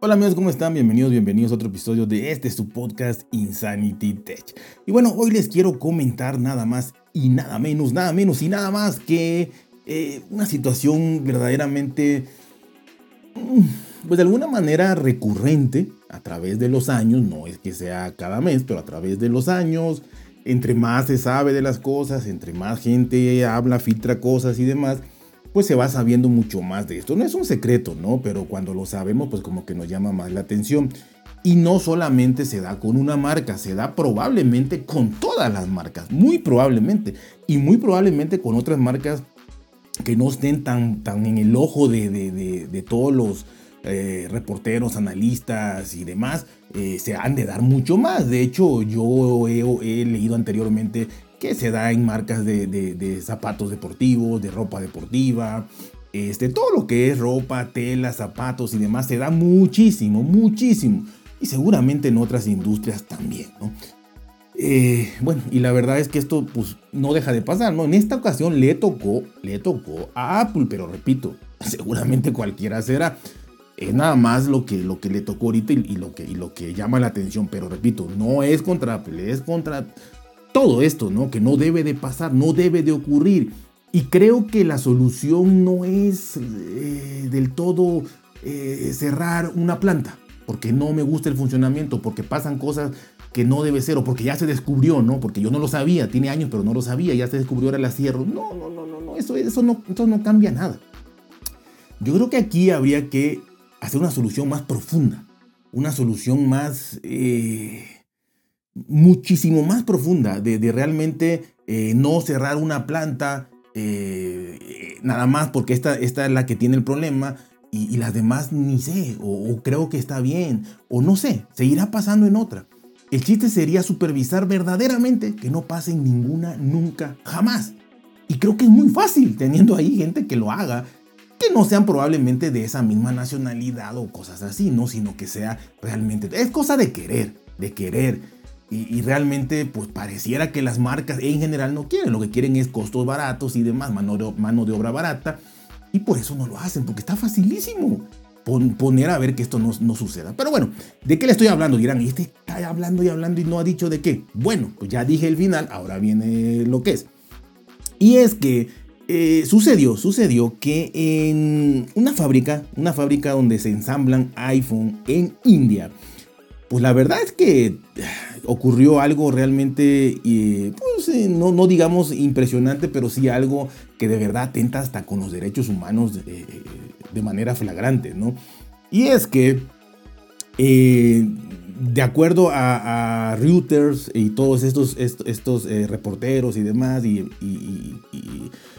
Hola amigos, ¿cómo están? Bienvenidos, bienvenidos a otro episodio de este su podcast Insanity Tech. Y bueno, hoy les quiero comentar nada más y nada menos, nada menos y nada más que eh, una situación verdaderamente, pues de alguna manera recurrente a través de los años, no es que sea cada mes, pero a través de los años, entre más se sabe de las cosas, entre más gente habla, filtra cosas y demás, pues se va sabiendo mucho más de esto. No es un secreto, ¿no? Pero cuando lo sabemos, pues como que nos llama más la atención. Y no solamente se da con una marca, se da probablemente con todas las marcas, muy probablemente. Y muy probablemente con otras marcas que no estén tan, tan en el ojo de, de, todos los eh, reporteros, analistas y demás, eh, se han de dar mucho más. De hecho, yo he leído anteriormente que se da en marcas de, zapatos deportivos, de ropa deportiva, este, todo lo que es ropa, tela, zapatos y demás, se da muchísimo, muchísimo. Y seguramente en otras industrias también, ¿no? Eh, bueno, y la verdad es que esto pues no deja de pasar, ¿no? En esta ocasión le tocó, le tocó a Apple, pero repito, seguramente cualquiera será. Es nada más lo que, lo que le tocó ahorita y, lo que, y lo que llama la atención, pero repito, no es contra Apple, es contra todo esto, ¿no? Que no debe de pasar, no debe de ocurrir. Y creo que la solución no es eh, del todo eh, cerrar una planta, porque no me gusta el funcionamiento, porque pasan cosas que no debe ser, o porque ya se descubrió, ¿no? Porque yo no lo sabía, tiene años, pero no lo sabía, ya se descubrió, ahora la cierro. No, no, no, no, no, eso, eso, no, eso no cambia nada. Yo creo que aquí habría que hacer una solución más profunda, una solución más... Eh, muchísimo más profunda de, realmente eh, no cerrar una planta eh, nada más porque esta, esta, es la que tiene el problema y, las demás ni sé, o, creo que está bien, o no sé, seguirá pasando en otra. El chiste sería supervisar verdaderamente que no pase ninguna nunca, jamás. Y creo que es muy fácil teniendo ahí gente que lo haga, que no sean probablemente de esa misma nacionalidad o cosas así, ¿no? Sino que sea realmente... Es cosa de querer, de querer y, realmente, pues pareciera que las marcas en general no quieren. Lo que quieren es costos baratos y demás, mano de, mano de obra barata. Y por eso no lo hacen, porque está facilísimo poner a ver que esto no, no, suceda. Pero bueno, ¿de qué le estoy hablando? Dirán, ¿y este está hablando y hablando y no ha dicho de qué? Bueno, pues ya dije el final, ahora viene lo que es. Y es que eh, sucedió, sucedió que en una fábrica, una fábrica donde se ensamblan iPhone en India, pues la verdad es que ocurrió algo realmente, pues, eh, no, no, digamos impresionante, pero sí algo que de verdad atenta hasta con los derechos humanos de, manera flagrante, ¿no? Y es que, eh, de acuerdo a, Reuters y todos estos, estos, eh, reporteros y demás, y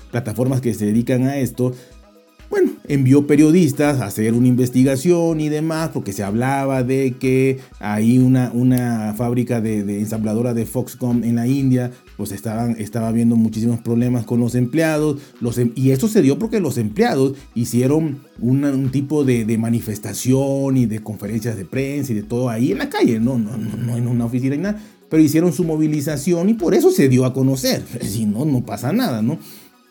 plataformas que se dedican a esto, bueno, envió periodistas a hacer una investigación y demás, porque se hablaba de que hay una, una fábrica de, ensambladora de Foxconn en la India, pues estaban, estaba habiendo muchísimos problemas con los empleados, em, y eso se dio porque los empleados hicieron un tipo de, manifestación y de conferencias de prensa y de todo ahí en la calle, no, no, no, no en una oficina ni nada, pero hicieron su movilización y por eso se dio a conocer, si no, no pasa nada, ¿no?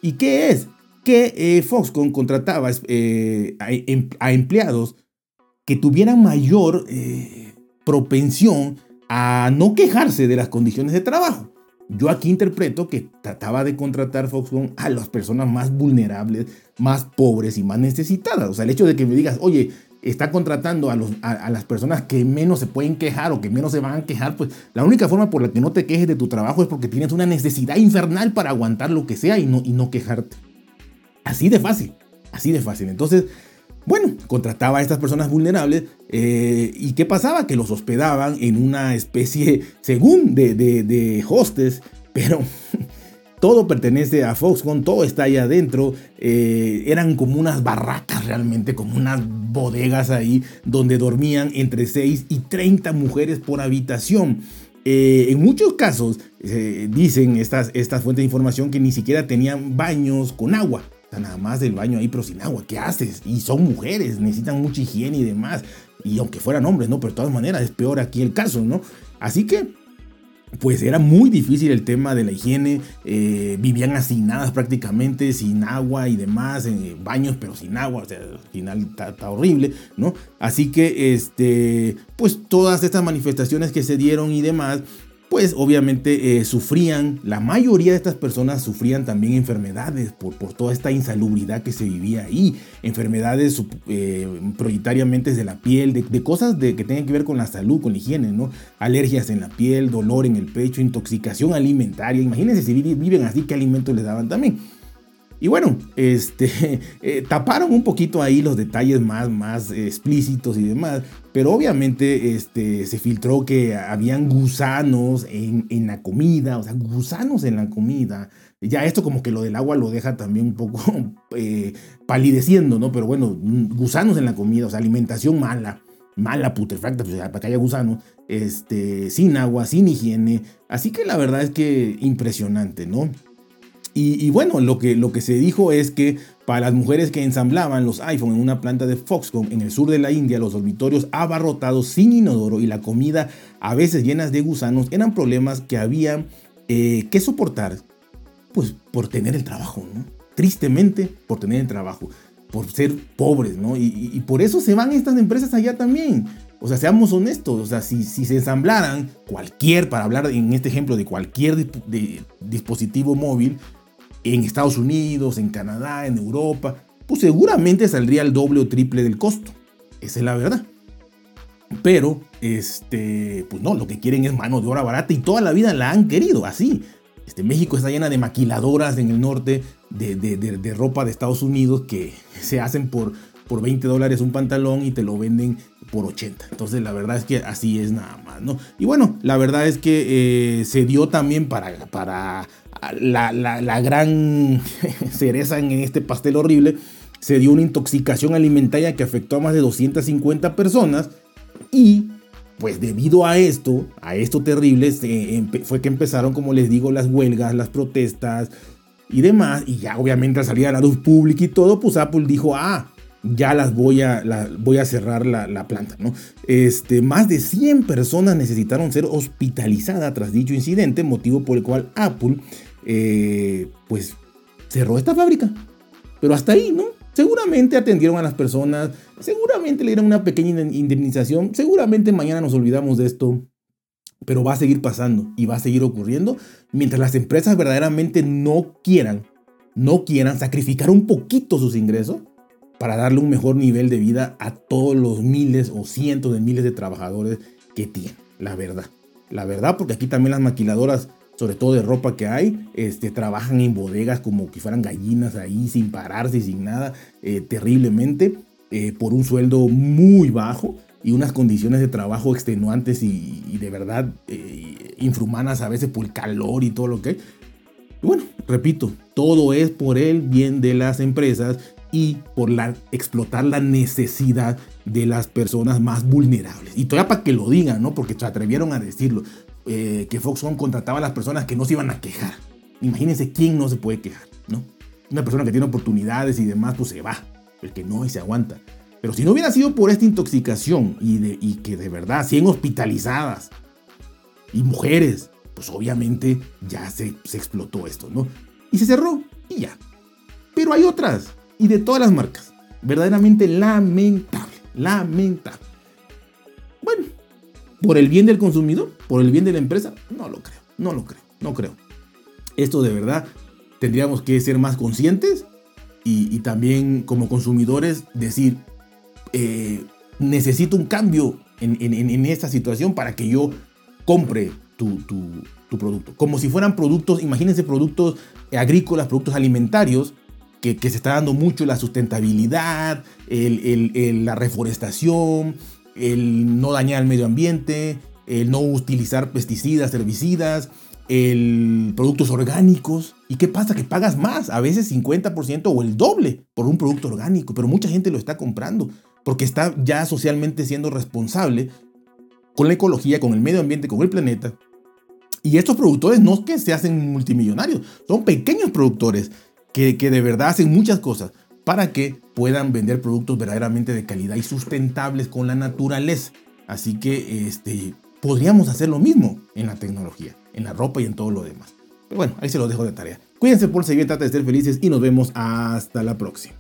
¿Y qué es? Que eh, Foxconn contrataba eh, em, a, empleados que tuvieran mayor eh, propensión a no quejarse de las condiciones de trabajo. Yo aquí interpreto que trataba de contratar Foxconn a las personas más vulnerables, más pobres y más necesitadas. O sea, el hecho de que me digas, oye, está contratando a, a, las personas que menos se pueden quejar o que menos se van a quejar, pues la única forma por la que no te quejes de tu trabajo es porque tienes una necesidad infernal para aguantar lo que sea y no, y no quejarte. Así de fácil, así de fácil. Entonces, bueno, contrataba a estas personas vulnerables eh, y ¿qué pasaba? Que los hospedaban en una especie, según de, hostes, pero todo pertenece a Foxconn, todo está ahí adentro. Eh, eran como unas barracas realmente, como unas bodegas ahí, donde dormían entre 6 y 30 mujeres por habitación. Eh, en muchos casos, dicen estas, estas fuentes de información que ni siquiera tenían baños con agua nada más del baño ahí, pero sin agua, ¿qué haces? Y son mujeres, necesitan mucha higiene y demás. Y aunque fueran hombres, ¿no? Pero de todas maneras es peor aquí el caso, ¿no? Así que pues era muy difícil el tema de la higiene, eh, vivían hacinadas prácticamente, sin agua y demás, en baños pero sin agua, o sea, al final está, horrible, ¿no? Así que, este, pues todas estas manifestaciones que se dieron y demás, pues obviamente eh, sufrían, la mayoría de estas personas sufrían también enfermedades por, por toda esta insalubridad que se vivía ahí, enfermedades eh, de la piel, de, cosas de, que tengan que ver con la salud, con la higiene, ¿no? Alergias en la piel, dolor en el pecho, intoxicación alimentaria, imagínense si viven así, qué alimentos les daban también. Y bueno, este, eh, taparon un poquito ahí los detalles más, más explícitos y demás, pero obviamente este, se filtró que habían gusanos en, en, la comida, o sea, gusanos en la comida. Ya esto como que lo del agua lo deja también un poco eh, palideciendo, ¿no? Pero bueno, gusanos en la comida, o sea, alimentación mala, mala, putrefacta, pues, para que haya gusanos, este, sin agua, sin higiene. Así que la verdad es que impresionante, ¿no? Y, bueno, lo que, lo que se dijo es que para las mujeres que ensamblaban los iPhone en una planta de Foxconn en el sur de la India, los dormitorios abarrotados sin inodoro y la comida a veces llenas de gusanos eran problemas que había eh, que soportar, pues por tener el trabajo, ¿no? Tristemente por tener el trabajo, por ser pobres, ¿no? Y, por eso se van estas empresas allá también. O sea, seamos honestos, o sea, si, si se ensamblaran cualquier, para hablar en este ejemplo de cualquier dispositivo móvil, en Estados Unidos, en Canadá, en Europa, pues seguramente saldría el doble o triple del costo. Esa es la verdad. Pero, este, pues no, lo que quieren es mano de obra barata y toda la vida la han querido así. Este, México está llena de maquiladoras en el norte de, de, ropa de Estados Unidos que se hacen por, por 20 dólares un pantalón y te lo venden por 80. Entonces la verdad es que así es nada más, ¿no? Y bueno, la verdad es que eh, se dio también para, para la, gran cereza en este pastel horrible, se dio una intoxicación alimentaria que afectó a más de 250 personas y pues debido a esto, a esto terrible, fue que empezaron, como les digo, las huelgas, las protestas y demás, y ya obviamente al salir a la luz pública y todo, pues Apple dijo, ah, ya las voy a, voy a cerrar la, planta, ¿no? Este, más de 100 personas necesitaron ser hospitalizadas tras dicho incidente, motivo por el cual Apple eh, pues cerró esta fábrica. Pero hasta ahí, ¿no? Seguramente atendieron a las personas, seguramente le dieron una pequeña indemnización, seguramente mañana nos olvidamos de esto, pero va a seguir pasando y va a seguir ocurriendo mientras las empresas verdaderamente no quieran, no quieran sacrificar un poquito sus ingresos para darle un mejor nivel de vida a todos los miles o cientos de miles de trabajadores que tienen, la verdad. La verdad, porque aquí también las maquiladoras sobre todo de ropa que hay, este, trabajan en bodegas como que fueran gallinas ahí, sin pararse, sin nada, eh, terriblemente, eh, por un sueldo muy bajo y unas condiciones de trabajo extenuantes y, de verdad eh, infrahumanas a veces por el calor y todo lo que hay. Bueno, repito, todo es por el bien de las empresas y por la, explotar la necesidad de las personas más vulnerables. Y todavía para que lo digan, ¿no? Porque se atrevieron a decirlo. Eh, que Foxconn contrataba a las personas que no se iban a quejar. Imagínense quién no se puede quejar, ¿no? Una persona que tiene oportunidades y demás, pues se va. El que no y se aguanta. Pero si no hubiera sido por esta intoxicación y, de, y que de verdad 100 hospitalizadas y mujeres, pues obviamente ya se, se explotó esto, ¿no? Y se cerró y ya. Pero hay otras y de todas las marcas. Verdaderamente lamentable, lamentable. Bueno, ¿Por el bien del consumidor? ¿Por el bien de la empresa? No lo creo, no lo creo, no creo. Esto de verdad tendríamos que ser más conscientes y, también como consumidores decir, eh, necesito un cambio en, esta situación para que yo compre tu, producto. Como si fueran productos, imagínense productos agrícolas, productos alimentarios, que, se está dando mucho la sustentabilidad, la reforestación, el no dañar el medio ambiente, el no utilizar pesticidas, herbicidas, el productos orgánicos. ¿Y qué pasa? Que pagas más, a veces 50% o el doble por un producto orgánico, pero mucha gente lo está comprando porque está ya socialmente siendo responsable con la ecología, con el medio ambiente, con el planeta. Y estos productores no es que se hacen multimillonarios, son pequeños productores que, que de verdad hacen muchas cosas para que puedan vender productos verdaderamente de calidad y sustentables con la naturaleza. Así que este, podríamos hacer lo mismo en la tecnología, en la ropa y en todo lo demás. Pero bueno, ahí se lo dejo de tarea. Cuídense por seguir, trata de ser felices y nos vemos hasta la próxima.